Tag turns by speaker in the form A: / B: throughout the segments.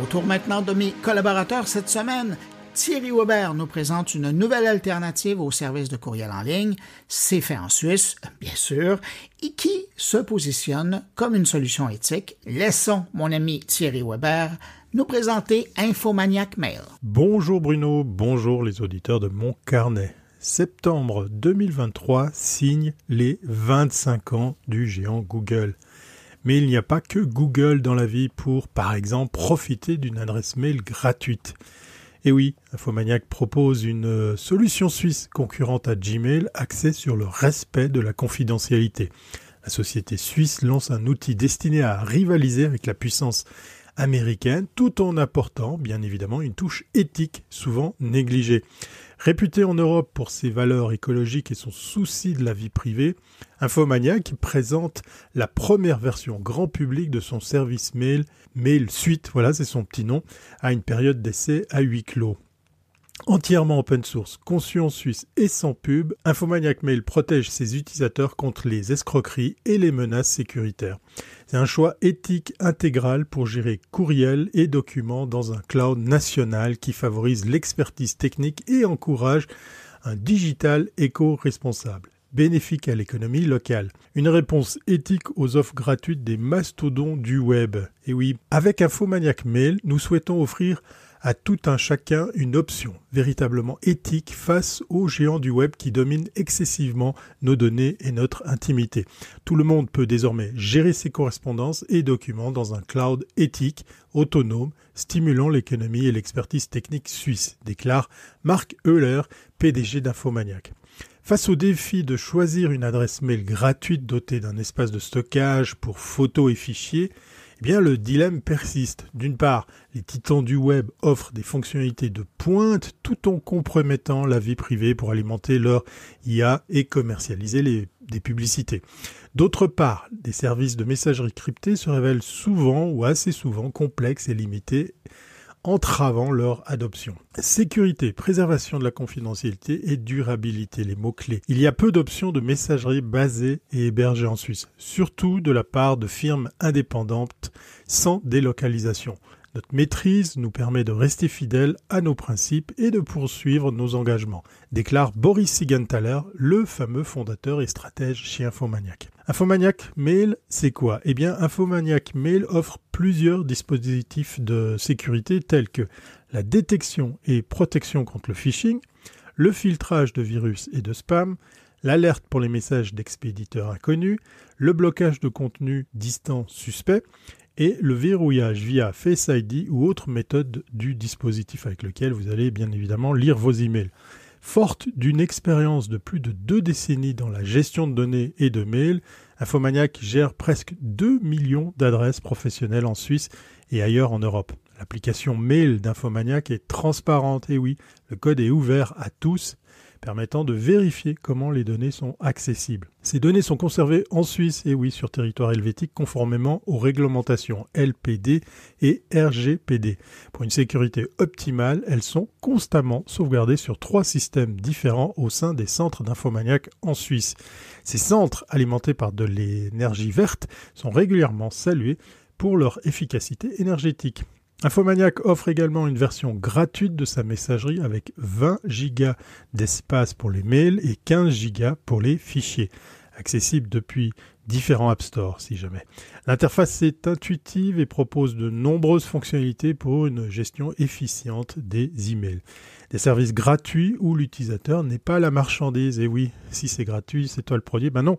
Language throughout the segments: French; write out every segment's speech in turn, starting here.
A: Autour maintenant de mes collaborateurs cette semaine, Thierry Weber nous présente une nouvelle alternative au service de courriel en ligne, c'est fait en Suisse, bien sûr, et qui se positionne comme une solution éthique. Laissons mon ami Thierry Weber nous présenter Infomaniac Mail.
B: Bonjour Bruno, bonjour les auditeurs de mon carnet. Septembre 2023 signe les 25 ans du géant Google. Mais il n'y a pas que Google dans la vie pour, par exemple, profiter d'une adresse mail gratuite. Et oui, Infomaniac propose une solution suisse concurrente à Gmail axée sur le respect de la confidentialité. La société suisse lance un outil destiné à rivaliser avec la puissance américaine tout en apportant bien évidemment une touche éthique souvent négligée. Réputé en Europe pour ses valeurs écologiques et son souci de la vie privée, Infomaniac présente la première version grand public de son service mail, Mail Suite, voilà c'est son petit nom, à une période d'essai à huis clos. Entièrement open source, conçu en Suisse et sans pub, Infomaniac Mail protège ses utilisateurs contre les escroqueries et les menaces sécuritaires. C'est un choix éthique intégral pour gérer courriels et documents dans un cloud national qui favorise l'expertise technique et encourage un digital éco-responsable bénéfique à l'économie locale. Une réponse éthique aux offres gratuites des mastodons du web. Et oui, avec Infomaniac Mail, nous souhaitons offrir à tout un chacun une option véritablement éthique face aux géants du web qui dominent excessivement nos données et notre intimité. Tout le monde peut désormais gérer ses correspondances et documents dans un cloud éthique, autonome, stimulant l'économie et l'expertise technique suisse, déclare Marc Euler, PDG d'Infomaniac. Face au défi de choisir une adresse mail gratuite dotée d'un espace de stockage pour photos et fichiers, eh bien, le dilemme persiste. D'une part, les titans du web offrent des fonctionnalités de pointe tout en compromettant la vie privée pour alimenter leur IA et commercialiser des publicités. D'autre part, des services de messagerie cryptée se révèlent souvent ou assez souvent complexes et limités entravant leur adoption. Sécurité, préservation de la confidentialité et durabilité, les mots-clés. Il y a peu d'options de messagerie basées et hébergées en Suisse, surtout de la part de firmes indépendantes sans délocalisation. Notre maîtrise nous permet de rester fidèles à nos principes et de poursuivre nos engagements, déclare Boris Sigenthaler, le fameux fondateur et stratège chez Infomaniac. Infomaniac Mail, c'est quoi? Eh bien, Infomaniac Mail offre plusieurs dispositifs de sécurité tels que la détection et protection contre le phishing, le filtrage de virus et de spam, l'alerte pour les messages d'expéditeurs inconnus, le blocage de contenu distant suspect et le verrouillage via Face ID ou autre méthode du dispositif avec lequel vous allez bien évidemment lire vos emails. Forte d'une expérience de plus de deux décennies dans la gestion de données et de mails, Infomaniac gère presque 2 millions d'adresses professionnelles en Suisse et ailleurs en Europe. L'application mail d'Infomaniac est transparente. Et oui, le code est ouvert à tous permettant de vérifier comment les données sont accessibles. Ces données sont conservées en Suisse et oui sur territoire helvétique conformément aux réglementations LPD et RGPD. Pour une sécurité optimale, elles sont constamment sauvegardées sur trois systèmes différents au sein des centres d'infomaniac en Suisse. Ces centres, alimentés par de l'énergie verte, sont régulièrement salués pour leur efficacité énergétique. Infomaniac offre également une version gratuite de sa messagerie avec 20 Go d'espace pour les mails et 15 Go pour les fichiers, accessible depuis différents App Store si jamais. L'interface est intuitive et propose de nombreuses fonctionnalités pour une gestion efficiente des emails. Des services gratuits où l'utilisateur n'est pas la marchandise. Et oui, si c'est gratuit, c'est toi le produit. Ben non,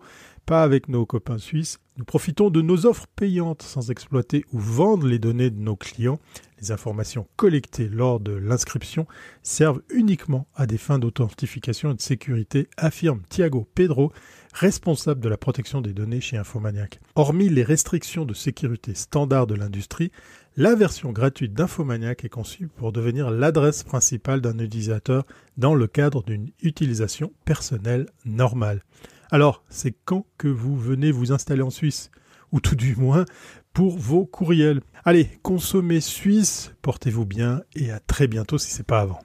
B: pas avec nos copains suisses. Nous profitons de nos offres payantes sans exploiter ou vendre les données de nos clients. Les informations collectées lors de l'inscription servent uniquement à des fins d'authentification et de sécurité, affirme Thiago Pedro, responsable de la protection des données chez Infomaniac. Hormis les restrictions de sécurité standard de l'industrie, la version gratuite d'Infomaniac est conçue pour devenir l'adresse principale d'un utilisateur dans le cadre d'une utilisation personnelle normale. Alors, c'est quand que vous venez vous installer en Suisse? Ou tout du moins pour vos courriels. Allez, consommez suisse, portez-vous bien et à très bientôt si ce n'est pas avant.